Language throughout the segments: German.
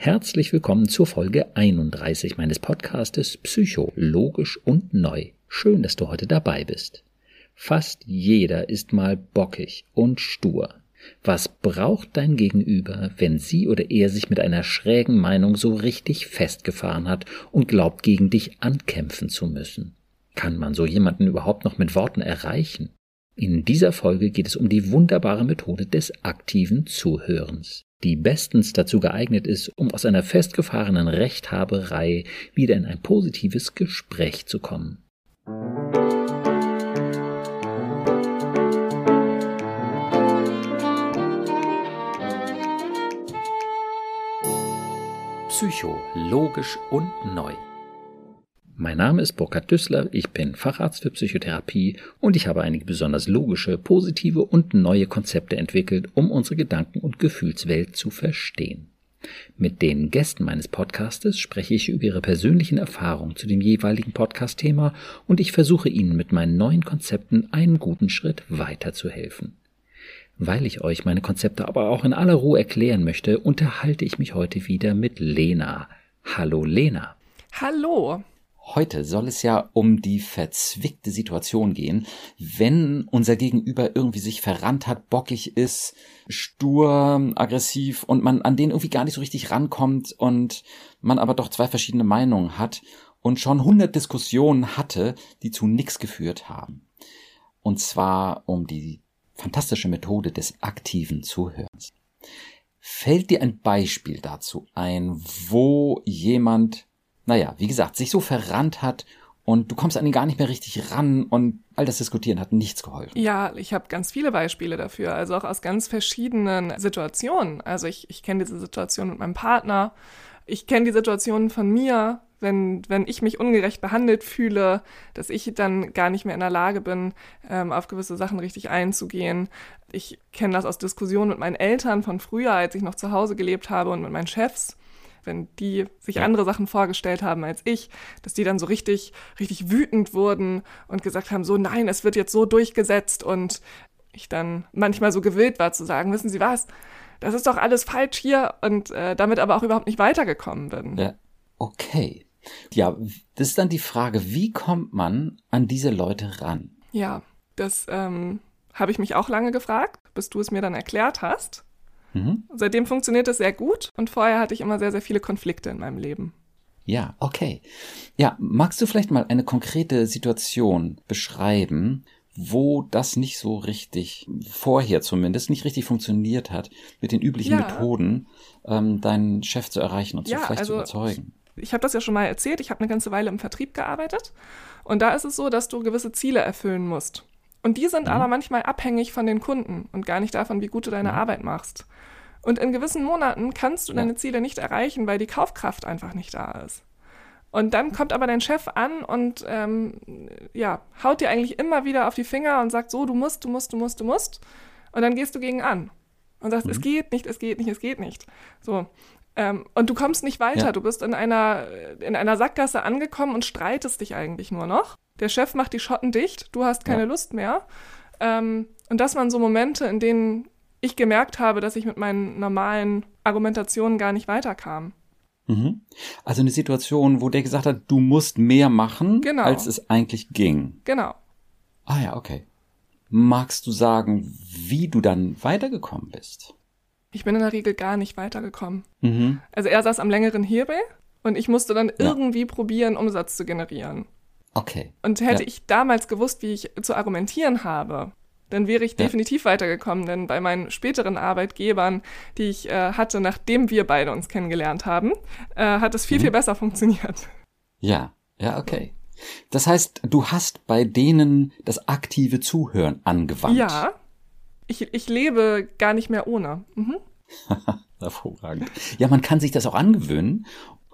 Herzlich willkommen zur Folge 31 meines Podcastes Psycho, logisch und neu. Schön, dass du heute dabei bist. Fast jeder ist mal bockig und stur. Was braucht dein Gegenüber, wenn sie oder er sich mit einer schrägen Meinung so richtig festgefahren hat und glaubt, gegen dich ankämpfen zu müssen? Kann man so jemanden überhaupt noch mit Worten erreichen? In dieser Folge geht es um die wunderbare Methode des aktiven Zuhörens die bestens dazu geeignet ist, um aus einer festgefahrenen Rechthaberei wieder in ein positives Gespräch zu kommen. Psycho, logisch und neu. Mein Name ist Burkhard Düssler, ich bin Facharzt für Psychotherapie und ich habe einige besonders logische, positive und neue Konzepte entwickelt, um unsere Gedanken- und Gefühlswelt zu verstehen. Mit den Gästen meines Podcastes spreche ich über ihre persönlichen Erfahrungen zu dem jeweiligen Podcast-Thema und ich versuche ihnen mit meinen neuen Konzepten einen guten Schritt weiterzuhelfen. Weil ich euch meine Konzepte aber auch in aller Ruhe erklären möchte, unterhalte ich mich heute wieder mit Lena. Hallo Lena. Hallo. Heute soll es ja um die verzwickte Situation gehen, wenn unser Gegenüber irgendwie sich verrannt hat, bockig ist, stur, aggressiv und man an den irgendwie gar nicht so richtig rankommt und man aber doch zwei verschiedene Meinungen hat und schon hundert Diskussionen hatte, die zu nichts geführt haben. Und zwar um die fantastische Methode des aktiven Zuhörens. Fällt dir ein Beispiel dazu ein, wo jemand naja, wie gesagt, sich so verrannt hat und du kommst an ihn gar nicht mehr richtig ran und all das Diskutieren hat nichts geholfen. Ja, ich habe ganz viele Beispiele dafür, also auch aus ganz verschiedenen Situationen. Also ich, ich kenne diese Situation mit meinem Partner, ich kenne die Situation von mir, wenn, wenn ich mich ungerecht behandelt fühle, dass ich dann gar nicht mehr in der Lage bin, ähm, auf gewisse Sachen richtig einzugehen. Ich kenne das aus Diskussionen mit meinen Eltern von früher, als ich noch zu Hause gelebt habe und mit meinen Chefs wenn die sich ja. andere Sachen vorgestellt haben als ich, dass die dann so richtig, richtig wütend wurden und gesagt haben, so nein, es wird jetzt so durchgesetzt und ich dann manchmal so gewillt war zu sagen, wissen Sie was, das ist doch alles falsch hier und äh, damit aber auch überhaupt nicht weitergekommen bin. Ja, okay. Ja, das ist dann die Frage, wie kommt man an diese Leute ran? Ja, das ähm, habe ich mich auch lange gefragt, bis du es mir dann erklärt hast. Mhm. Seitdem funktioniert es sehr gut und vorher hatte ich immer sehr, sehr viele Konflikte in meinem Leben. Ja, okay. Ja, magst du vielleicht mal eine konkrete Situation beschreiben, wo das nicht so richtig, vorher zumindest, nicht richtig funktioniert hat, mit den üblichen ja. Methoden, ähm, deinen Chef zu erreichen und ja, zu, vielleicht also, zu überzeugen? Ich habe das ja schon mal erzählt, ich habe eine ganze Weile im Vertrieb gearbeitet und da ist es so, dass du gewisse Ziele erfüllen musst. Und die sind mhm. aber manchmal abhängig von den Kunden und gar nicht davon, wie gut du deine mhm. Arbeit machst. Und in gewissen Monaten kannst du deine Ziele nicht erreichen, weil die Kaufkraft einfach nicht da ist. Und dann kommt aber dein Chef an und ähm, ja, haut dir eigentlich immer wieder auf die Finger und sagt so, du musst, du musst, du musst, du musst. Und dann gehst du gegen an und sagst, mhm. es geht nicht, es geht nicht, es geht nicht. So. Ähm, und du kommst nicht weiter. Ja. Du bist in einer, in einer Sackgasse angekommen und streitest dich eigentlich nur noch. Der Chef macht die Schotten dicht, du hast keine ja. Lust mehr. Ähm, und das waren so Momente, in denen ich gemerkt habe, dass ich mit meinen normalen Argumentationen gar nicht weiterkam. Mhm. Also eine Situation, wo der gesagt hat, du musst mehr machen, genau. als es eigentlich ging. Genau. Ah ja, okay. Magst du sagen, wie du dann weitergekommen bist? Ich bin in der Regel gar nicht weitergekommen. Mhm. Also er saß am längeren Hebel und ich musste dann ja. irgendwie probieren, Umsatz zu generieren. Okay. Und hätte ja. ich damals gewusst, wie ich zu argumentieren habe, dann wäre ich ja. definitiv weitergekommen, denn bei meinen späteren Arbeitgebern, die ich äh, hatte, nachdem wir beide uns kennengelernt haben, äh, hat es viel, mhm. viel besser funktioniert. Ja, ja, okay. Das heißt, du hast bei denen das aktive Zuhören angewandt. Ja, ich, ich lebe gar nicht mehr ohne. Mhm. Hervorragend. Ja, man kann sich das auch angewöhnen,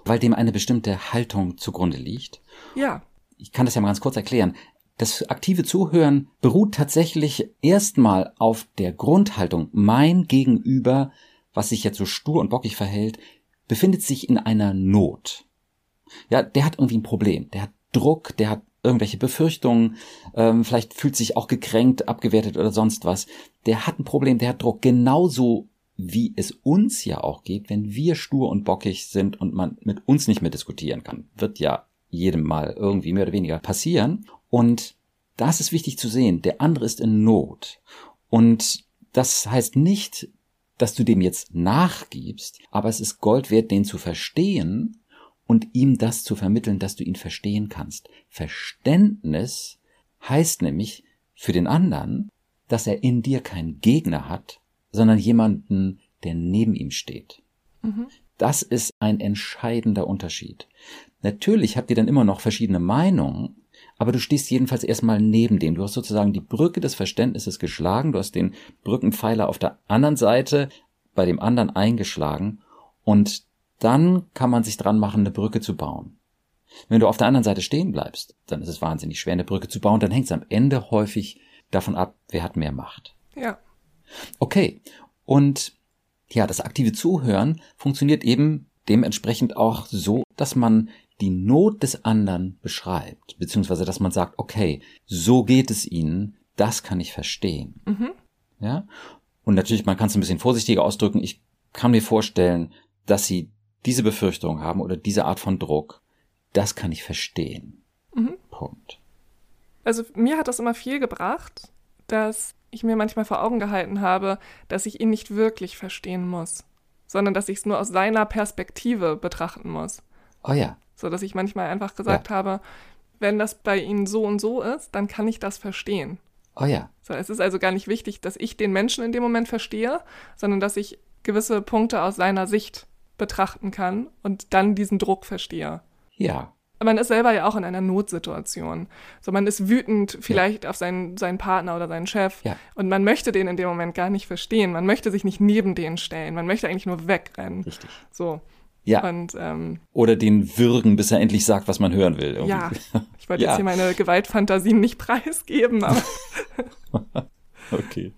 weil dem eine bestimmte Haltung zugrunde liegt. Ja. Ich kann das ja mal ganz kurz erklären. Das aktive Zuhören beruht tatsächlich erstmal auf der Grundhaltung, mein Gegenüber, was sich jetzt so stur und bockig verhält, befindet sich in einer Not. Ja, der hat irgendwie ein Problem, der hat Druck, der hat irgendwelche Befürchtungen, ähm, vielleicht fühlt sich auch gekränkt, abgewertet oder sonst was. Der hat ein Problem, der hat Druck. Genauso wie es uns ja auch geht, wenn wir stur und bockig sind und man mit uns nicht mehr diskutieren kann. Wird ja jedem Mal irgendwie mehr oder weniger passieren. Und das ist wichtig zu sehen. Der andere ist in Not. Und das heißt nicht, dass du dem jetzt nachgibst, aber es ist Gold wert, den zu verstehen und ihm das zu vermitteln, dass du ihn verstehen kannst. Verständnis heißt nämlich für den anderen, dass er in dir keinen Gegner hat, sondern jemanden, der neben ihm steht. Mhm. Das ist ein entscheidender Unterschied. Natürlich habt ihr dann immer noch verschiedene Meinungen, aber du stehst jedenfalls erstmal neben dem. Du hast sozusagen die Brücke des Verständnisses geschlagen, du hast den Brückenpfeiler auf der anderen Seite bei dem anderen eingeschlagen und dann kann man sich dran machen, eine Brücke zu bauen. Wenn du auf der anderen Seite stehen bleibst, dann ist es wahnsinnig schwer, eine Brücke zu bauen. Dann hängt es am Ende häufig davon ab, wer hat mehr Macht. Ja. Okay. Und ja, das aktive Zuhören funktioniert eben dementsprechend auch so, dass man die Not des anderen beschreibt, beziehungsweise dass man sagt, okay, so geht es ihnen, das kann ich verstehen. Mhm. Ja. Und natürlich, man kann es ein bisschen vorsichtiger ausdrücken. Ich kann mir vorstellen, dass sie diese Befürchtung haben oder diese Art von Druck. Das kann ich verstehen. Mhm. Punkt. Also mir hat das immer viel gebracht, dass ich mir manchmal vor Augen gehalten habe, dass ich ihn nicht wirklich verstehen muss, sondern dass ich es nur aus seiner Perspektive betrachten muss. Oh ja. So dass ich manchmal einfach gesagt ja. habe, wenn das bei Ihnen so und so ist, dann kann ich das verstehen. Oh ja. So, es ist also gar nicht wichtig, dass ich den Menschen in dem Moment verstehe, sondern dass ich gewisse Punkte aus seiner Sicht betrachten kann und dann diesen Druck verstehe. Ja. Man ist selber ja auch in einer Notsituation. So, man ist wütend vielleicht ja. auf seinen, seinen Partner oder seinen Chef ja. und man möchte den in dem Moment gar nicht verstehen. Man möchte sich nicht neben den stellen. Man möchte eigentlich nur wegrennen. Richtig. So. Ja. Und, ähm, Oder den würgen, bis er endlich sagt, was man hören will. Irgendwie. Ja. Ich wollte ja. jetzt hier meine Gewaltfantasien nicht preisgeben, aber. Okay.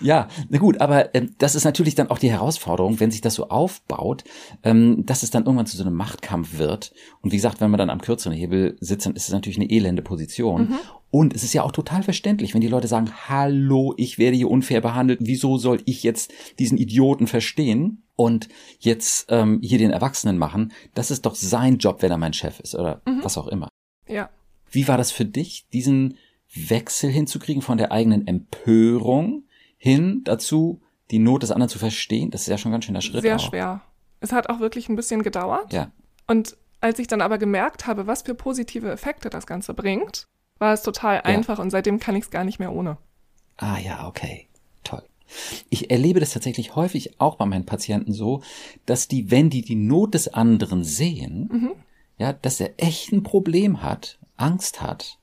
Ja, na gut, aber äh, das ist natürlich dann auch die Herausforderung, wenn sich das so aufbaut, ähm, dass es dann irgendwann zu so einem Machtkampf wird. Und wie gesagt, wenn man dann am kürzeren Hebel sitzt, dann ist es natürlich eine elende Position. Mhm. Und es ist ja auch total verständlich, wenn die Leute sagen, hallo, ich werde hier unfair behandelt, wieso soll ich jetzt diesen Idioten verstehen und jetzt ähm, hier den Erwachsenen machen? Das ist doch sein Job, wenn er mein Chef ist oder mhm. was auch immer. Ja. Wie war das für dich, diesen Wechsel hinzukriegen von der eigenen Empörung hin dazu, die Not des anderen zu verstehen. Das ist ja schon ein ganz schöner Schritt. Sehr auch. schwer. Es hat auch wirklich ein bisschen gedauert. Ja. Und als ich dann aber gemerkt habe, was für positive Effekte das Ganze bringt, war es total ja. einfach und seitdem kann ich es gar nicht mehr ohne. Ah ja, okay. Toll. Ich erlebe das tatsächlich häufig auch bei meinen Patienten so, dass die, wenn die die Not des anderen sehen, mhm. ja, dass er echt ein Problem hat, Angst hat,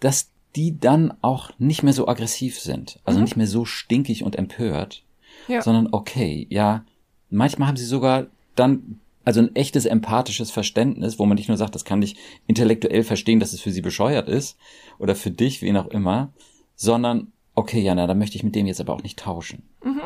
dass die dann auch nicht mehr so aggressiv sind, also mhm. nicht mehr so stinkig und empört, ja. sondern okay, ja, manchmal haben sie sogar dann also ein echtes empathisches Verständnis, wo man nicht nur sagt, das kann ich intellektuell verstehen, dass es für sie bescheuert ist oder für dich, wen auch immer, sondern okay, ja, na, da möchte ich mit dem jetzt aber auch nicht tauschen. Mhm.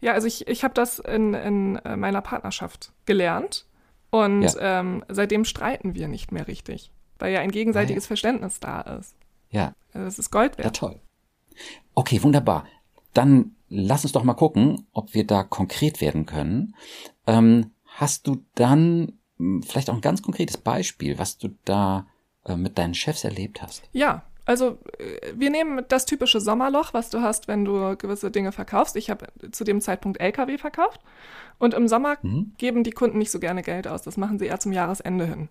Ja, also ich, ich habe das in, in äh, meiner Partnerschaft gelernt und ja. ähm, seitdem streiten wir nicht mehr richtig, weil ja ein gegenseitiges ah, ja. Verständnis da ist. Ja. Also das ist Gold wert. Ja, toll. Okay, wunderbar. Dann lass uns doch mal gucken, ob wir da konkret werden können. Ähm, hast du dann hm, vielleicht auch ein ganz konkretes Beispiel, was du da äh, mit deinen Chefs erlebt hast? Ja, also äh, wir nehmen das typische Sommerloch, was du hast, wenn du gewisse Dinge verkaufst. Ich habe zu dem Zeitpunkt LKW verkauft und im Sommer mhm. geben die Kunden nicht so gerne Geld aus. Das machen sie eher zum Jahresende hin.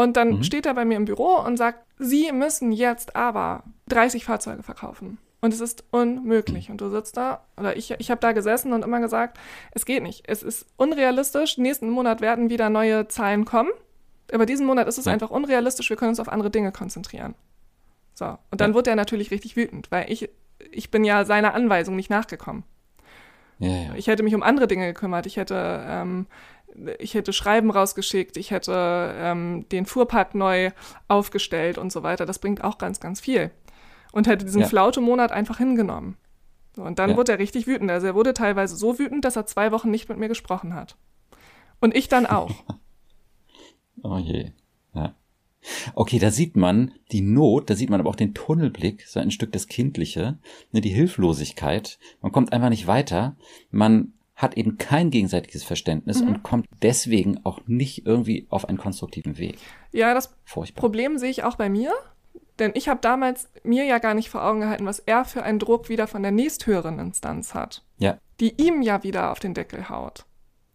Und dann mhm. steht er bei mir im Büro und sagt, Sie müssen jetzt aber 30 Fahrzeuge verkaufen. Und es ist unmöglich. Und du sitzt da, oder ich, ich habe da gesessen und immer gesagt, es geht nicht. Es ist unrealistisch. Nächsten Monat werden wieder neue Zahlen kommen. Aber diesen Monat ist es ja. einfach unrealistisch. Wir können uns auf andere Dinge konzentrieren. So. Und dann ja. wurde er natürlich richtig wütend, weil ich, ich bin ja seiner Anweisung nicht nachgekommen. Ja, ja. Ich hätte mich um andere Dinge gekümmert. Ich hätte ähm, ich hätte Schreiben rausgeschickt, ich hätte ähm, den Fuhrpark neu aufgestellt und so weiter. Das bringt auch ganz, ganz viel. Und hätte diesen ja. Flaute-Monat einfach hingenommen. So, und dann ja. wurde er richtig wütend. Also er wurde teilweise so wütend, dass er zwei Wochen nicht mit mir gesprochen hat. Und ich dann auch. oh je. Ja. Okay, da sieht man die Not, da sieht man aber auch den Tunnelblick, so ein Stück das Kindliche, ne, die Hilflosigkeit. Man kommt einfach nicht weiter. Man hat eben kein gegenseitiges Verständnis mhm. und kommt deswegen auch nicht irgendwie auf einen konstruktiven Weg. Ja, das Furchtbar. Problem sehe ich auch bei mir. Denn ich habe damals mir ja gar nicht vor Augen gehalten, was er für einen Druck wieder von der nächsthöheren Instanz hat. Ja. Die ihm ja wieder auf den Deckel haut.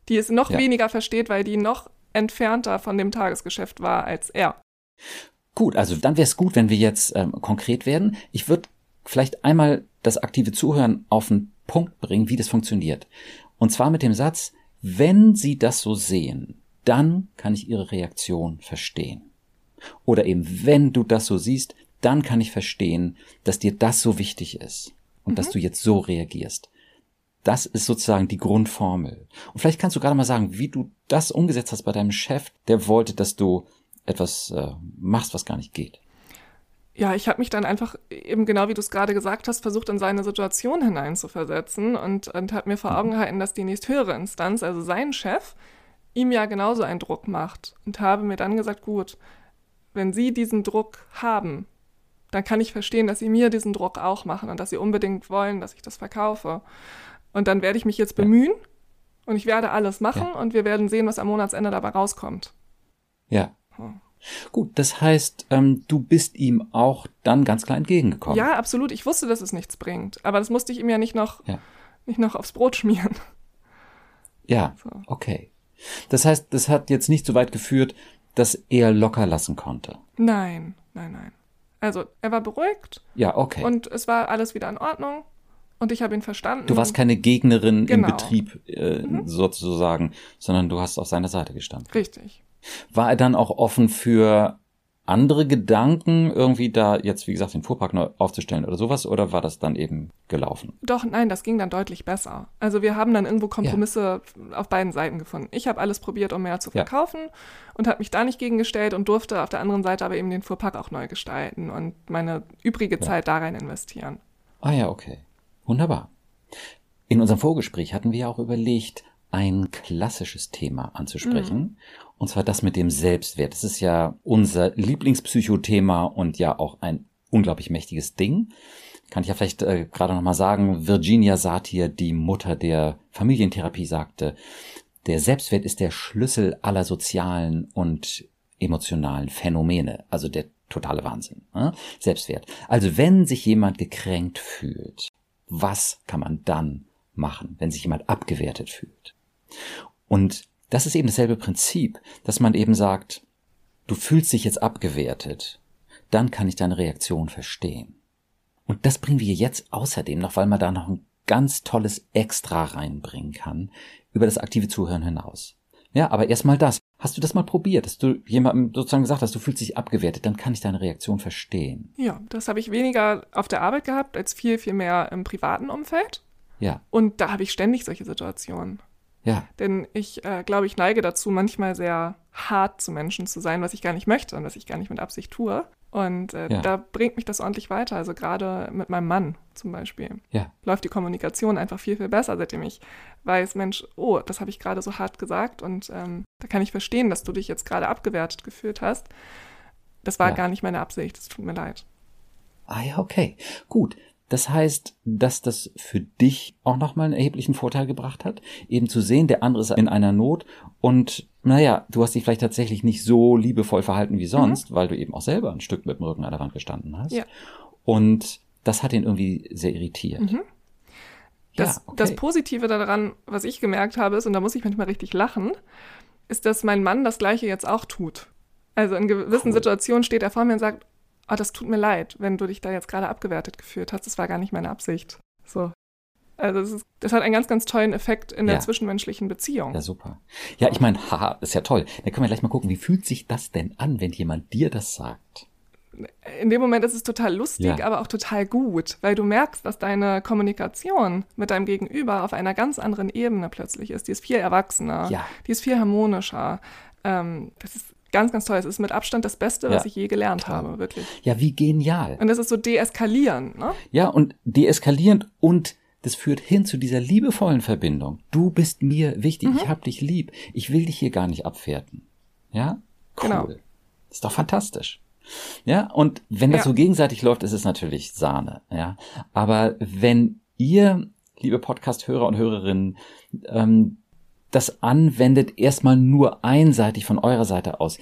Die es noch ja. weniger versteht, weil die noch entfernter von dem Tagesgeschäft war als er. Gut, also dann wäre es gut, wenn wir jetzt ähm, konkret werden. Ich würde vielleicht einmal das aktive Zuhören auf den Punkt bringen, wie das funktioniert. Und zwar mit dem Satz, wenn Sie das so sehen, dann kann ich Ihre Reaktion verstehen. Oder eben, wenn du das so siehst, dann kann ich verstehen, dass dir das so wichtig ist und mhm. dass du jetzt so reagierst. Das ist sozusagen die Grundformel. Und vielleicht kannst du gerade mal sagen, wie du das umgesetzt hast bei deinem Chef, der wollte, dass du etwas äh, machst, was gar nicht geht. Ja, ich habe mich dann einfach eben genau wie du es gerade gesagt hast, versucht in seine Situation hineinzuversetzen und, und habe mir vor mhm. Augen gehalten, dass die nächsthöhere Instanz, also sein Chef, ihm ja genauso einen Druck macht und habe mir dann gesagt, gut, wenn Sie diesen Druck haben, dann kann ich verstehen, dass Sie mir diesen Druck auch machen und dass Sie unbedingt wollen, dass ich das verkaufe. Und dann werde ich mich jetzt bemühen und ich werde alles machen ja. und wir werden sehen, was am Monatsende dabei rauskommt. Ja. Hm. Gut, das heißt, ähm, du bist ihm auch dann ganz klar entgegengekommen. Ja, absolut. Ich wusste, dass es nichts bringt. Aber das musste ich ihm ja nicht noch, ja. nicht noch aufs Brot schmieren. Ja, so. okay. Das heißt, das hat jetzt nicht so weit geführt, dass er locker lassen konnte. Nein, nein, nein. Also er war beruhigt. Ja, okay. Und es war alles wieder in Ordnung. Und ich habe ihn verstanden. Du warst keine Gegnerin genau. im Betrieb äh, mhm. sozusagen, sondern du hast auf seiner Seite gestanden. Richtig. War er dann auch offen für andere Gedanken, irgendwie da jetzt, wie gesagt, den Fuhrpark neu aufzustellen oder sowas, oder war das dann eben gelaufen? Doch, nein, das ging dann deutlich besser. Also wir haben dann irgendwo Kompromisse ja. auf beiden Seiten gefunden. Ich habe alles probiert, um mehr zu verkaufen ja. und habe mich da nicht gegengestellt und durfte auf der anderen Seite aber eben den Fuhrpark auch neu gestalten und meine übrige ja. Zeit da rein investieren. Ah ja, okay. Wunderbar. In unserem Vorgespräch hatten wir ja auch überlegt, ein klassisches Thema anzusprechen. Mhm. Und zwar das mit dem Selbstwert. Das ist ja unser Lieblingspsychothema und ja auch ein unglaublich mächtiges Ding. Kann ich ja vielleicht äh, gerade nochmal sagen, Virginia Satir, die Mutter der Familientherapie, sagte, der Selbstwert ist der Schlüssel aller sozialen und emotionalen Phänomene, also der totale Wahnsinn. Ne? Selbstwert. Also wenn sich jemand gekränkt fühlt, was kann man dann machen, wenn sich jemand abgewertet fühlt? Und das ist eben dasselbe Prinzip, dass man eben sagt, du fühlst dich jetzt abgewertet, dann kann ich deine Reaktion verstehen. Und das bringen wir jetzt außerdem noch, weil man da noch ein ganz tolles Extra reinbringen kann, über das aktive Zuhören hinaus. Ja, aber erstmal das. Hast du das mal probiert, dass du jemandem sozusagen gesagt hast, du fühlst dich abgewertet, dann kann ich deine Reaktion verstehen. Ja, das habe ich weniger auf der Arbeit gehabt, als viel, viel mehr im privaten Umfeld. Ja. Und da habe ich ständig solche Situationen. Ja. Denn ich äh, glaube, ich neige dazu, manchmal sehr hart zu Menschen zu sein, was ich gar nicht möchte und was ich gar nicht mit Absicht tue. Und äh, ja. da bringt mich das ordentlich weiter. Also gerade mit meinem Mann zum Beispiel ja. läuft die Kommunikation einfach viel, viel besser, seitdem ich weiß, Mensch, oh, das habe ich gerade so hart gesagt und ähm, da kann ich verstehen, dass du dich jetzt gerade abgewertet gefühlt hast. Das war ja. gar nicht meine Absicht, es tut mir leid. Ah ja, okay. Gut. Das heißt, dass das für dich auch nochmal einen erheblichen Vorteil gebracht hat, eben zu sehen, der andere ist in einer Not und naja, du hast dich vielleicht tatsächlich nicht so liebevoll verhalten wie sonst, mhm. weil du eben auch selber ein Stück mit dem Rücken an der Wand gestanden hast. Ja. Und das hat ihn irgendwie sehr irritiert. Mhm. Das, ja, okay. das Positive daran, was ich gemerkt habe, ist, und da muss ich manchmal richtig lachen, ist, dass mein Mann das Gleiche jetzt auch tut. Also in gewissen cool. Situationen steht er vor mir und sagt, oh, das tut mir leid, wenn du dich da jetzt gerade abgewertet gefühlt hast. Das war gar nicht meine Absicht. So. Also das, ist, das hat einen ganz, ganz tollen Effekt in der ja. zwischenmenschlichen Beziehung. Ja, super. Ja, ich meine, haha, ist ja toll. Dann können wir gleich mal gucken, wie fühlt sich das denn an, wenn jemand dir das sagt? In dem Moment ist es total lustig, ja. aber auch total gut, weil du merkst, dass deine Kommunikation mit deinem Gegenüber auf einer ganz anderen Ebene plötzlich ist. Die ist viel erwachsener, ja. die ist viel harmonischer. Ähm, das ist ganz, ganz toll. Es ist mit Abstand das Beste, was ich je gelernt habe, wirklich. Ja, wie genial. Und das ist so deeskalierend, ne? Ja, und deeskalierend und das führt hin zu dieser liebevollen Verbindung. Du bist mir wichtig, mhm. ich hab dich lieb, ich will dich hier gar nicht abwerten. Ja? Cool. Genau. Ist doch fantastisch. Ja, und wenn das Ja. so gegenseitig läuft, ist es natürlich Sahne, ja. Aber wenn ihr, liebe Podcast-Hörer und Hörerinnen, ähm, das anwendet, erstmal nur einseitig von eurer Seite aus,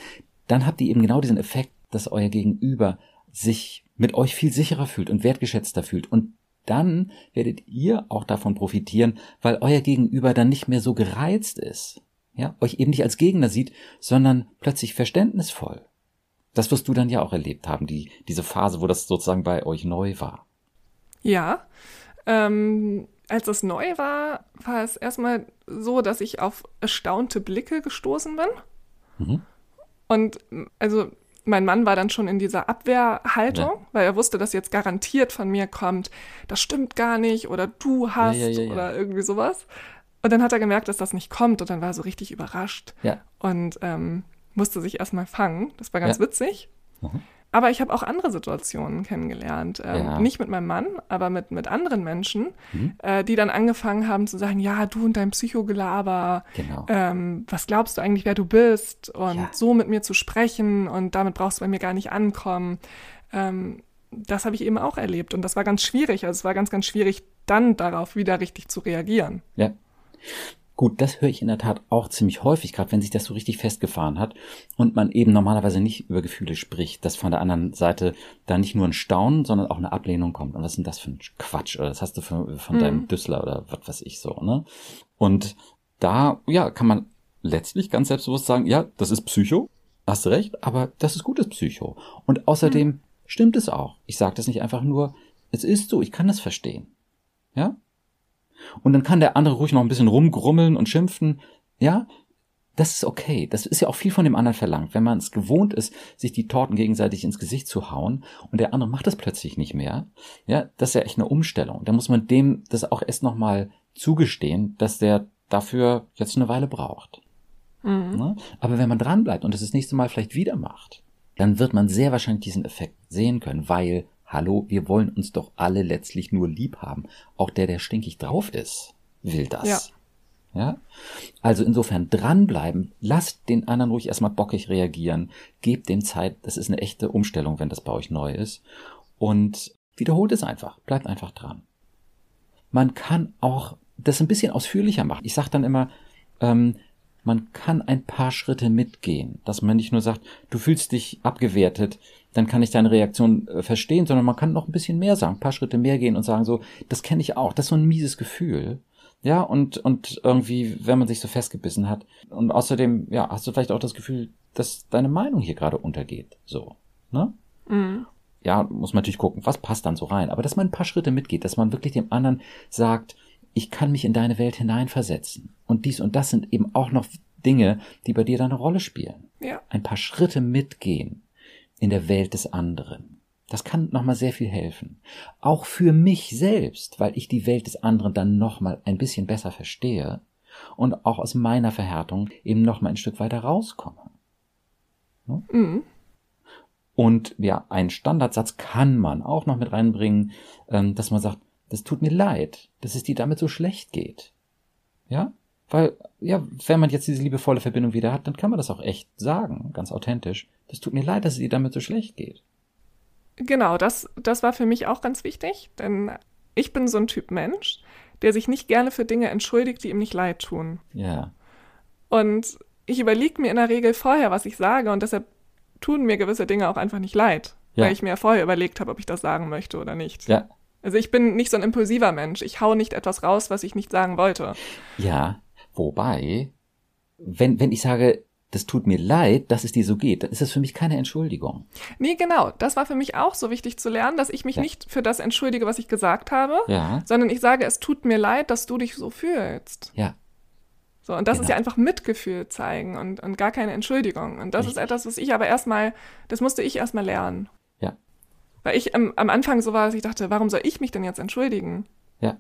dann habt ihr eben genau diesen Effekt, dass euer Gegenüber sich mit euch viel sicherer fühlt und wertgeschätzter fühlt. Und dann werdet ihr auch davon profitieren, weil euer Gegenüber dann nicht mehr so gereizt ist. Ja, euch eben nicht als Gegner sieht, sondern plötzlich verständnisvoll. Das wirst du dann ja auch erlebt haben, die, diese Phase, wo das sozusagen bei euch neu war. Ja. Ähm, als es neu war, war es erstmal so, dass ich auf erstaunte Blicke gestoßen bin. Mhm. Und also mein Mann war dann schon in dieser Abwehrhaltung, Ja. weil er wusste, dass jetzt garantiert von mir kommt, das stimmt gar nicht oder du hast ja, ja, oder irgendwie sowas. Und dann hat er gemerkt, dass das nicht kommt und dann war er so richtig überrascht und ähm, musste sich erstmal fangen. Das war ganz witzig. Mhm. Aber ich habe auch andere Situationen kennengelernt. Ähm, Ja. Nicht mit meinem Mann, aber mit, mit anderen Menschen, Mhm. äh, die dann angefangen haben zu sagen, ja, du und dein Psychogelaber, Genau. ähm, was glaubst du eigentlich, wer du bist? Und Ja. so mit mir zu sprechen und damit brauchst du bei mir gar nicht ankommen. Ähm, das habe ich eben auch erlebt und das war ganz schwierig. Also es war ganz, ganz schwierig, dann darauf wieder richtig zu reagieren. Ja. Gut, das höre ich in der Tat auch ziemlich häufig, gerade wenn sich das so richtig festgefahren hat und man eben normalerweise nicht über Gefühle spricht, dass von der anderen Seite da nicht nur ein Staunen, sondern auch eine Ablehnung kommt. Und was ist denn das für ein Quatsch? Oder das hast du von, von Mhm. deinem Düssler oder was weiß ich so, ne? Und da, ja, kann man letztlich ganz selbstbewusst sagen, ja, das ist Psycho, hast du recht, aber das ist gutes Psycho. Und außerdem stimmt es auch. Ich sage das nicht einfach nur, es ist so, ich kann das verstehen. Ja? Und dann kann der andere ruhig noch ein bisschen rumgrummeln und schimpfen. Ja, das ist okay. Das ist ja auch viel von dem anderen verlangt. Wenn man es gewohnt ist, sich die Torten gegenseitig ins Gesicht zu hauen und der andere macht das plötzlich nicht mehr, ja, das ist ja echt eine Umstellung. Da muss man dem das auch erst nochmal zugestehen, dass der dafür jetzt eine Weile braucht. Mhm. Ne? Aber wenn man dranbleibt und es das nächste Mal vielleicht wieder macht, dann wird man sehr wahrscheinlich diesen Effekt sehen können, weil, hallo, wir wollen uns doch alle letztlich nur lieb haben. Auch der, der stinkig drauf ist, will das. Ja. Ja? Also insofern dranbleiben, lasst den anderen ruhig erstmal bockig reagieren, gebt dem Zeit, das ist eine echte Umstellung, wenn das bei euch neu ist. Und wiederholt es einfach, bleibt einfach dran. Man kann auch das ein bisschen ausführlicher machen. Ich sage dann immer, ähm, man kann ein paar Schritte mitgehen, dass man nicht nur sagt, du fühlst dich abgewertet, dann kann ich deine Reaktion äh, verstehen, sondern man kann noch ein bisschen mehr sagen, ein paar Schritte mehr gehen und sagen so, das kenne ich auch, das ist so ein mieses Gefühl. Ja, und, und irgendwie, wenn man sich so festgebissen hat. Und außerdem, ja, hast du vielleicht auch das Gefühl, dass deine Meinung hier gerade untergeht. So, ne? Mhm. ja, muss man natürlich gucken, was passt dann so rein. Aber dass man ein paar Schritte mitgeht, dass man wirklich dem anderen sagt, ich kann mich in deine Welt hineinversetzen. Und dies und das sind eben auch noch Dinge, die bei dir da eine Rolle spielen. Ja. Ein paar Schritte mitgehen in der Welt des anderen. Das kann nochmal sehr viel helfen. Auch für mich selbst, weil ich die Welt des anderen dann nochmal ein bisschen besser verstehe und auch aus meiner Verhärtung eben nochmal ein Stück weiter rauskomme. Mhm. Und ja, einen Standardsatz kann man auch noch mit reinbringen, ähm, dass man sagt, das tut mir leid, dass es dir damit so schlecht geht. Ja? Weil, ja, wenn man jetzt diese liebevolle Verbindung wieder hat, dann kann man das auch echt sagen, ganz authentisch. Das tut mir leid, dass es dir damit so schlecht geht. Genau, das, das war für mich auch ganz wichtig, denn ich bin so ein Typ Mensch, der sich nicht gerne für Dinge entschuldigt, die ihm nicht leid tun. Ja. Und ich überlege mir in der Regel vorher, was ich sage und deshalb tun mir gewisse Dinge auch einfach nicht leid, Ja. weil ich mir vorher überlegt habe, ob ich das sagen möchte oder nicht. Ja. Also ich bin nicht so ein impulsiver Mensch. Ich hau nicht etwas raus, was ich nicht sagen wollte. Ja. Wobei, wenn, wenn ich sage, das tut mir leid, dass es dir so geht, dann ist das für mich keine Entschuldigung. Nee, genau. Das war für mich auch so wichtig zu lernen, dass ich mich Ja. nicht für das entschuldige, was ich gesagt habe, Ja. sondern ich sage, es tut mir leid, dass du dich so fühlst. Ja. So, und das ist Genau. ja einfach Mitgefühl zeigen und, und gar keine Entschuldigung. Und das ist Richtig. etwas, was ich aber erstmal, das musste ich erstmal lernen. Ja. Weil ich am, am Anfang so war, dass ich dachte, warum soll ich mich denn jetzt entschuldigen? Ja.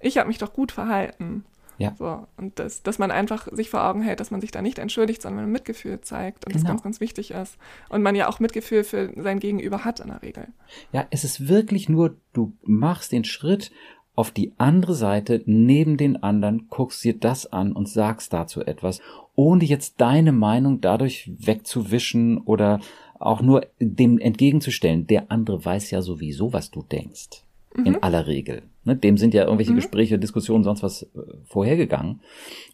Ich habe mich doch gut verhalten. Ja. So, und das, dass man einfach sich vor Augen hält, dass man sich da nicht entschuldigt, sondern Mitgefühl zeigt und das Genau. ganz, ganz wichtig ist. Und man ja auch Mitgefühl für sein Gegenüber hat in der Regel. Ja, es ist wirklich nur, du machst den Schritt auf die andere Seite neben den anderen, guckst dir das an und sagst dazu etwas, ohne jetzt deine Meinung dadurch wegzuwischen oder auch nur dem entgegenzustellen. Der andere weiß ja sowieso, was du denkst. Mhm. In aller Regel. Ne, dem sind ja irgendwelche mhm. Gespräche, Diskussionen, sonst was äh, vorhergegangen.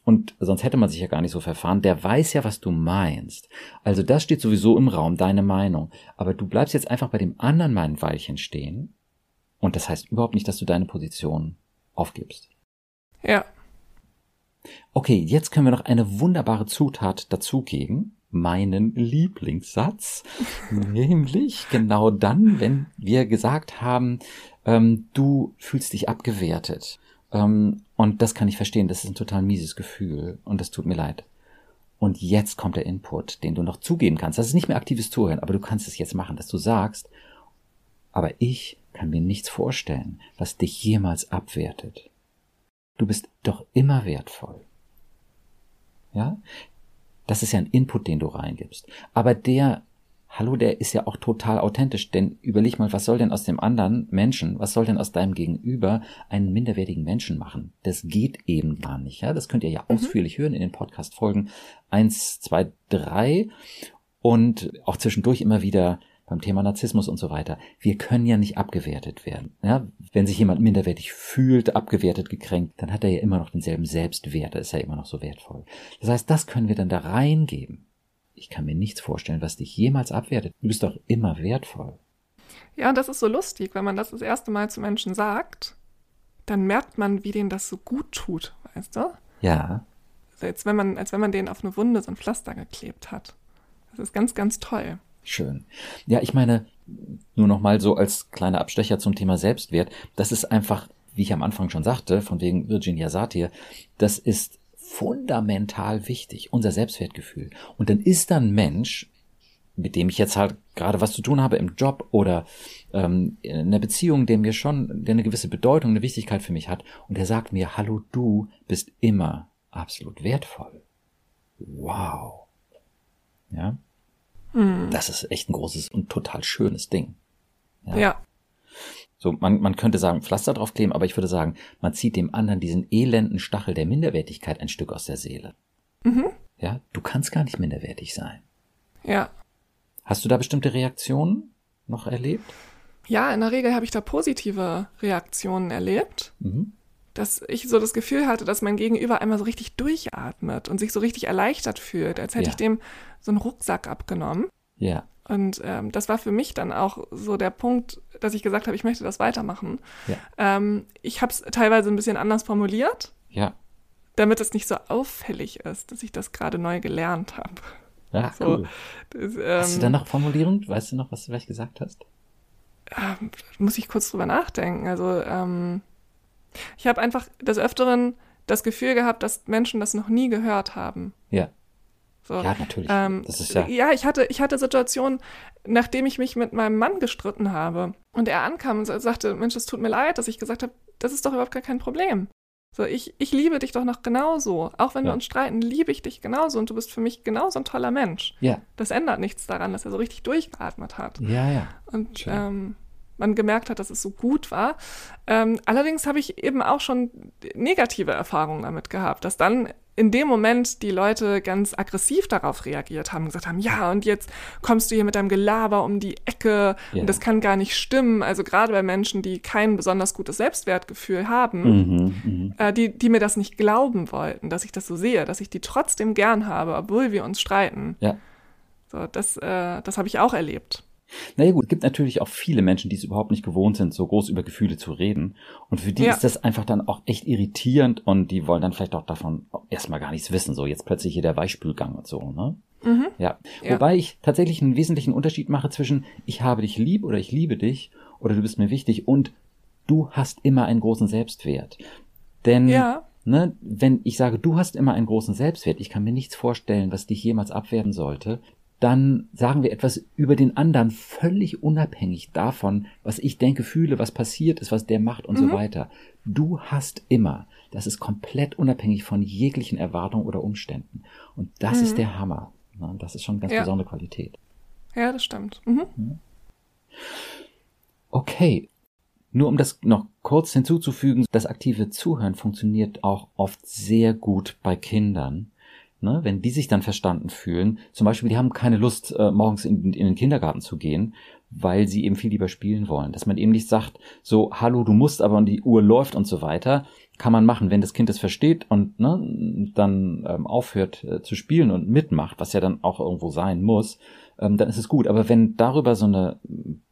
Und sonst hätte man sich ja gar nicht so verfahren. Der weiß ja, was du meinst. Also das steht sowieso im Raum, deine Meinung. Aber du bleibst jetzt einfach bei dem anderen ein Weilchen stehen. Und das heißt überhaupt nicht, dass du deine Position aufgibst. Ja. Okay, jetzt können wir noch eine wunderbare Zutat dazugeben meinen Lieblingssatz, nämlich genau dann, wenn wir gesagt haben, ähm, du fühlst dich abgewertet. Ähm, und das kann ich verstehen, das ist ein total mieses Gefühl und das tut mir leid. Und jetzt kommt der Input, den du noch zugeben kannst. Das ist nicht mehr aktives Zuhören, aber du kannst es jetzt machen, dass du sagst, aber ich kann mir nichts vorstellen, was dich jemals abwertet. Du bist doch immer wertvoll. Ja? Das ist ja ein Input, den du reingibst. Aber der, hallo, der ist ja auch total authentisch, denn überleg mal, was soll denn aus dem anderen Menschen, was soll denn aus deinem Gegenüber einen minderwertigen Menschen machen? Das geht eben gar nicht, ja. Das könnt ihr ja mhm. ausführlich hören in den Podcast-Folgen eins, zwei, drei und auch zwischendurch immer wieder beim Thema Narzissmus und so weiter. Wir können ja nicht abgewertet werden. Ja? Wenn sich jemand minderwertig fühlt, abgewertet, gekränkt, dann hat er ja immer noch denselben Selbstwert, er ist ja immer noch so wertvoll. Das heißt, das können wir dann da reingeben. Ich kann mir nichts vorstellen, was dich jemals abwertet. Du bist doch immer wertvoll. Ja, und das ist so lustig, wenn man das das erste Mal zu Menschen sagt, dann merkt man, wie denen das so gut tut, weißt du? Ja. Also als wenn man, als wenn man denen auf eine Wunde so ein Pflaster geklebt hat. Das ist ganz, ganz toll. Schön. Ja, ich meine, nur noch mal so als kleiner Abstecher zum Thema Selbstwert. Das ist einfach, wie ich am Anfang schon sagte, von wegen Virginia Satir, das ist fundamental wichtig, unser Selbstwertgefühl. Und dann ist dann Mensch, mit dem ich jetzt halt gerade was zu tun habe im Job oder ähm, in einer Beziehung, der mir schon, der eine gewisse Bedeutung, eine Wichtigkeit für mich hat, und der sagt mir, hallo, du bist immer absolut wertvoll. Wow. Ja. Hm. Das ist echt ein großes und total schönes Ding. Ja. ja. So, man, man könnte sagen, Pflaster draufkleben, aber ich würde sagen, man zieht dem anderen diesen elenden Stachel der Minderwertigkeit ein Stück aus der Seele. Mhm. Ja, du kannst gar nicht minderwertig sein. Ja. Hast du da bestimmte Reaktionen noch erlebt? Ja, in der Regel habe ich da positive Reaktionen erlebt. Mhm dass ich so das Gefühl hatte, dass mein Gegenüber einmal so richtig durchatmet und sich so richtig erleichtert fühlt, als hätte ja. ich dem so einen Rucksack abgenommen. Ja. Und ähm, das war für mich dann auch so der Punkt, dass ich gesagt habe, ich möchte das weitermachen. Ja. Ähm, ich habe es teilweise ein bisschen anders formuliert. Ja. Damit es nicht so auffällig ist, dass ich das gerade neu gelernt habe. Ja, so, cool. Das, ähm, hast du da noch Formulierung? Weißt du noch, was du vielleicht gesagt hast? Ähm, muss ich kurz drüber nachdenken. Also, ähm, ich habe einfach des Öfteren das Gefühl gehabt, dass Menschen das noch nie gehört haben. Ja. So. Ja, natürlich. Ähm, das ist ja. ja, ich hatte, ich hatte Situationen, nachdem ich mich mit meinem Mann gestritten habe und er ankam und sagte, Mensch, es tut mir leid, dass ich gesagt habe, das ist doch überhaupt gar kein Problem. So, ich, ich liebe dich doch noch genauso. Auch wenn ja. wir uns streiten, liebe ich dich genauso und du bist für mich genauso ein toller Mensch. Ja. Das ändert nichts daran, dass er so richtig durchgeatmet hat. Ja, ja. Und ähm, man gemerkt hat, dass es so gut war. Ähm, allerdings habe ich eben auch schon negative Erfahrungen damit gehabt, dass dann in dem Moment die Leute ganz aggressiv darauf reagiert haben, gesagt haben, ja, und jetzt kommst du hier mit deinem Gelaber um die Ecke ja. und das kann gar nicht stimmen. Also gerade bei Menschen, die kein besonders gutes Selbstwertgefühl haben, mhm, mhm, äh, die, die mir das nicht glauben wollten, dass ich das so sehe, dass ich die trotzdem gern habe, obwohl wir uns streiten. Ja. So, das, äh, das habe ich auch erlebt. Naja gut, es gibt natürlich auch viele Menschen, die es überhaupt nicht gewohnt sind, so groß über Gefühle zu reden. Und für die ja. ist das einfach dann auch echt irritierend und die wollen dann vielleicht auch davon erstmal gar nichts wissen. So jetzt plötzlich hier der Weichspülgang und so, ne? Mhm. Ja. ja. Wobei ich tatsächlich einen wesentlichen Unterschied mache zwischen ich habe dich lieb oder ich liebe dich oder du bist mir wichtig und du hast immer einen großen Selbstwert. Denn ja. Ne, wenn ich sage, du hast immer einen großen Selbstwert, ich kann mir nichts vorstellen, was dich jemals abwerten sollte, dann sagen wir etwas über den anderen völlig unabhängig davon, was ich denke, fühle, was passiert ist, was der macht und mhm. so weiter. Du hast immer. Das ist komplett unabhängig von jeglichen Erwartungen oder Umständen. Und das mhm. ist der Hammer. Das ist schon eine ganz ja. besondere Qualität. Ja, das stimmt. Mhm. Okay. Nur um das noch kurz hinzuzufügen, das aktive Zuhören funktioniert auch oft sehr gut bei Kindern. Ne, wenn die sich dann verstanden fühlen, zum Beispiel, die haben keine Lust, äh, morgens in, in den Kindergarten zu gehen, weil sie eben viel lieber spielen wollen. Dass man eben nicht sagt, so, hallo, du musst aber und die Uhr läuft und so weiter, kann man machen, wenn das Kind es versteht und ne, dann ähm, aufhört äh, zu spielen und mitmacht, was ja dann auch irgendwo sein muss, ähm, dann ist es gut. Aber wenn darüber so eine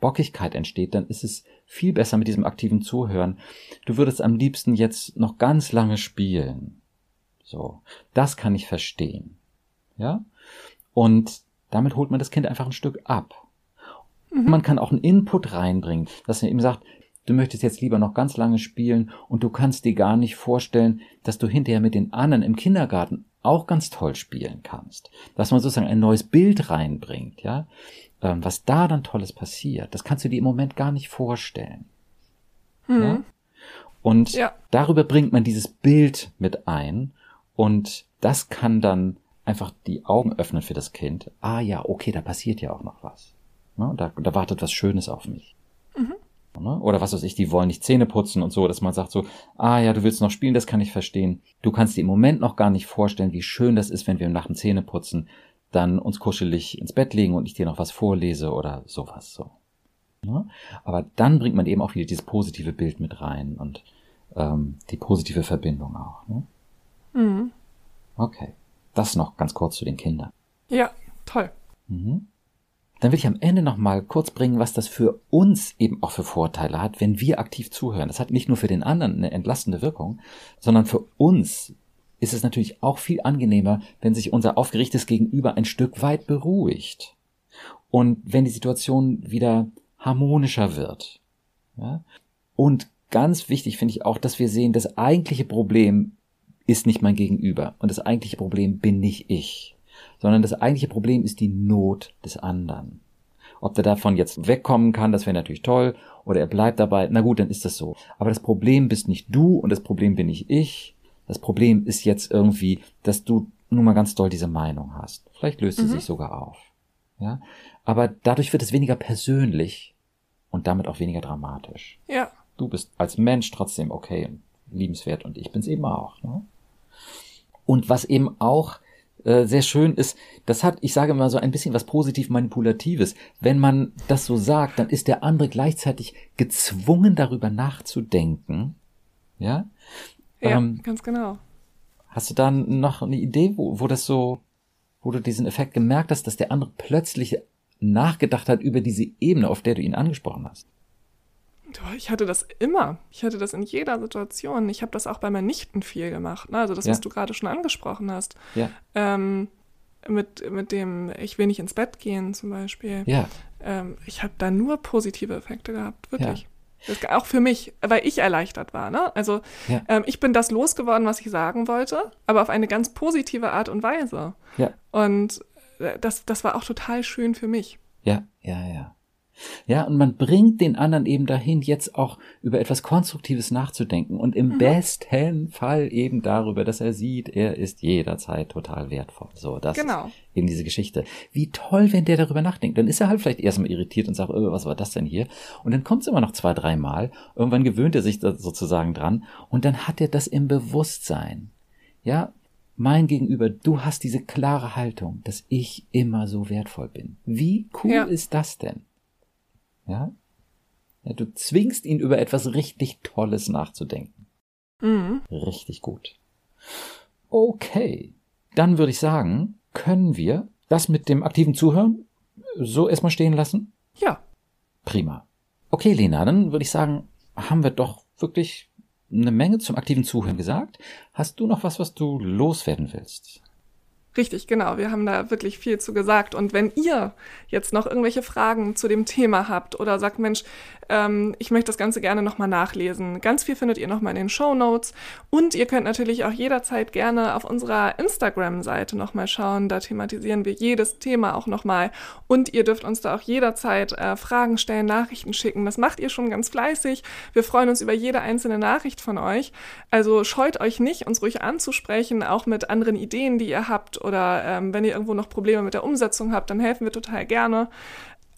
Bockigkeit entsteht, dann ist es viel besser mit diesem aktiven Zuhören. Du würdest am liebsten jetzt noch ganz lange spielen. So, das kann ich verstehen. Ja? Und damit holt man das Kind einfach ein Stück ab. Mhm. Man kann auch einen Input reinbringen, dass man eben sagt, du möchtest jetzt lieber noch ganz lange spielen und du kannst dir gar nicht vorstellen, dass du hinterher mit den anderen im Kindergarten auch ganz toll spielen kannst. Dass man sozusagen ein neues Bild reinbringt, ja. Ähm, was da dann Tolles passiert, das kannst du dir im Moment gar nicht vorstellen. Mhm. Ja? Und ja. darüber bringt man dieses Bild mit ein und das kann dann einfach die Augen öffnen für das Kind. Ah ja, okay, da passiert ja auch noch was. Ne? Da, da wartet was Schönes auf mich. Mhm. Ne? Oder was weiß ich, die wollen nicht Zähne putzen und so, dass man sagt so, ah ja, du willst noch spielen, das kann ich verstehen. Du kannst dir im Moment noch gar nicht vorstellen, wie schön das ist, wenn wir nach dem Zähneputzen dann uns kuschelig ins Bett legen und ich dir noch was vorlese oder sowas so. Ne? Aber dann bringt man eben auch wieder dieses positive Bild mit rein und ähm, die positive Verbindung auch. Ne? Mhm. Okay. Das noch ganz kurz zu den Kindern. Ja, toll. Mhm dann will ich am Ende noch mal kurz bringen, was das für uns eben auch für Vorteile hat, wenn wir aktiv zuhören. Das hat nicht nur für den anderen eine entlastende Wirkung, sondern für uns ist es natürlich auch viel angenehmer, wenn sich unser aufgerichtetes Gegenüber ein Stück weit beruhigt und wenn die Situation wieder harmonischer wird. Ja? Und ganz wichtig finde ich auch, dass wir sehen, das eigentliche Problem ist nicht mein Gegenüber und das eigentliche Problem bin nicht ich sondern das eigentliche Problem ist die Not des anderen. Ob der davon jetzt wegkommen kann, das wäre natürlich toll, oder er bleibt dabei, na gut, dann ist das so. Aber das Problem bist nicht du und das Problem bin nicht ich. Das Problem ist jetzt irgendwie, dass du nun mal ganz doll diese Meinung hast. Vielleicht löst sie mhm. sich sogar auf. Ja, aber dadurch wird es weniger persönlich und damit auch weniger dramatisch. Ja. Du bist als Mensch trotzdem okay und liebenswert und ich bin's eben auch. Ne? Und was eben auch äh, sehr schön ist, das hat, ich sage mal so ein bisschen was positiv manipulatives. Wenn man das so sagt, dann ist der andere gleichzeitig gezwungen darüber nachzudenken. Ja? Ja, ähm, ganz genau. Hast du da noch eine Idee, wo, wo das so, wo du diesen Effekt gemerkt hast, dass der andere plötzlich nachgedacht hat über diese Ebene, auf der du ihn angesprochen hast? Ich hatte das immer. Ich hatte das in jeder Situation. Ich habe das auch bei meinen Nichten viel gemacht. Ne? Also das, ja. was du gerade schon angesprochen hast. Ja. Ähm, mit, mit dem, ich will nicht ins Bett gehen zum Beispiel. Ja. Ähm, ich habe da nur positive Effekte gehabt, wirklich. Ja. Das, auch für mich, weil ich erleichtert war. Ne? Also ja. ähm, ich bin das losgeworden, was ich sagen wollte, aber auf eine ganz positive Art und Weise. Ja. Und äh, das, das war auch total schön für mich. Ja, ja, ja. Ja, und man bringt den anderen eben dahin, jetzt auch über etwas Konstruktives nachzudenken und im mhm. besten Fall eben darüber, dass er sieht, er ist jederzeit total wertvoll. So, das genau. ist eben diese Geschichte. Wie toll, wenn der darüber nachdenkt. Dann ist er halt vielleicht erstmal irritiert und sagt, oh, was war das denn hier? Und dann kommt es immer noch zwei, dreimal. Irgendwann gewöhnt er sich da sozusagen dran und dann hat er das im Bewusstsein. Ja, mein Gegenüber, du hast diese klare Haltung, dass ich immer so wertvoll bin. Wie cool ja. ist das denn? Ja? ja? Du zwingst ihn über etwas richtig Tolles nachzudenken. Mhm. Richtig gut. Okay. Dann würde ich sagen, können wir das mit dem aktiven Zuhören so erstmal stehen lassen? Ja. Prima. Okay, Lena, dann würde ich sagen, haben wir doch wirklich eine Menge zum aktiven Zuhören gesagt. Hast du noch was, was du loswerden willst? Richtig, genau. Wir haben da wirklich viel zu gesagt. Und wenn ihr jetzt noch irgendwelche Fragen zu dem Thema habt oder sagt, Mensch, ähm, ich möchte das Ganze gerne nochmal nachlesen, ganz viel findet ihr nochmal in den Show Notes. Und ihr könnt natürlich auch jederzeit gerne auf unserer Instagram-Seite nochmal schauen. Da thematisieren wir jedes Thema auch nochmal. Und ihr dürft uns da auch jederzeit äh, Fragen stellen, Nachrichten schicken. Das macht ihr schon ganz fleißig. Wir freuen uns über jede einzelne Nachricht von euch. Also scheut euch nicht, uns ruhig anzusprechen, auch mit anderen Ideen, die ihr habt oder ähm, wenn ihr irgendwo noch Probleme mit der Umsetzung habt, dann helfen wir total gerne.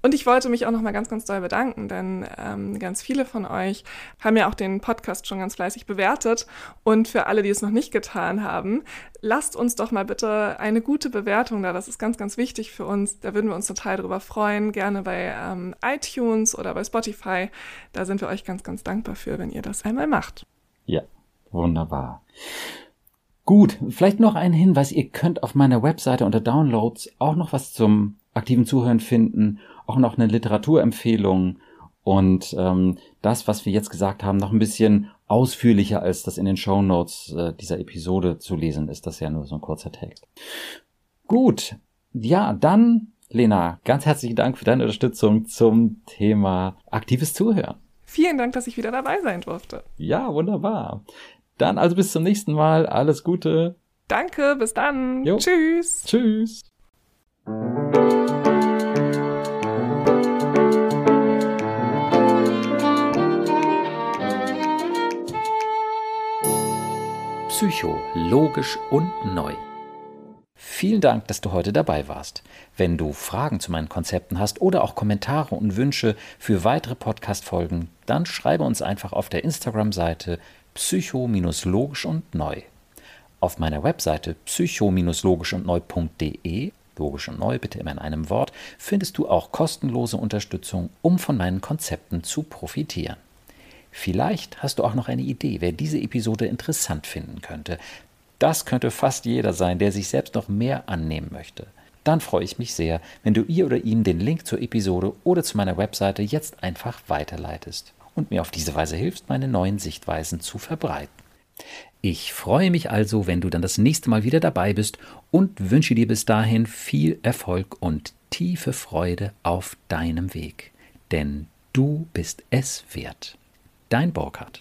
Und ich wollte mich auch noch mal ganz, ganz doll bedanken, denn ähm, ganz viele von euch haben ja auch den Podcast schon ganz fleißig bewertet. Und für alle, die es noch nicht getan haben, lasst uns doch mal bitte eine gute Bewertung da. Das ist ganz, ganz wichtig für uns. Da würden wir uns total drüber freuen. Gerne bei ähm, iTunes oder bei Spotify. Da sind wir euch ganz, ganz dankbar für, wenn ihr das einmal macht. Ja, wunderbar. Gut, vielleicht noch ein Hinweis. Ihr könnt auf meiner Webseite unter Downloads auch noch was zum aktiven Zuhören finden auch noch eine Literaturempfehlung und ähm, das, was wir jetzt gesagt haben, noch ein bisschen ausführlicher, als das in den Show Notes äh, dieser Episode zu lesen ist. Das ist ja nur so ein kurzer Text. Gut, ja, dann, Lena, ganz herzlichen Dank für deine Unterstützung zum Thema aktives Zuhören. Vielen Dank, dass ich wieder dabei sein durfte. Ja, wunderbar. Dann also bis zum nächsten Mal. Alles Gute. Danke, bis dann. Jo. Tschüss. Tschüss. Psycho, logisch und neu. Vielen Dank, dass du heute dabei warst. Wenn du Fragen zu meinen Konzepten hast oder auch Kommentare und Wünsche für weitere Podcast-Folgen, dann schreibe uns einfach auf der Instagram-Seite psycho-logisch und neu. Auf meiner Webseite psycho-logisch und neu.de logisch und neu, bitte immer in einem Wort, findest du auch kostenlose Unterstützung, um von meinen Konzepten zu profitieren. Vielleicht hast du auch noch eine Idee, wer diese Episode interessant finden könnte. Das könnte fast jeder sein, der sich selbst noch mehr annehmen möchte. Dann freue ich mich sehr, wenn du ihr oder ihm den Link zur Episode oder zu meiner Webseite jetzt einfach weiterleitest und mir auf diese Weise hilfst, meine neuen Sichtweisen zu verbreiten. Ich freue mich also, wenn du dann das nächste Mal wieder dabei bist und wünsche dir bis dahin viel Erfolg und tiefe Freude auf deinem Weg. Denn du bist es wert dein Burkhard.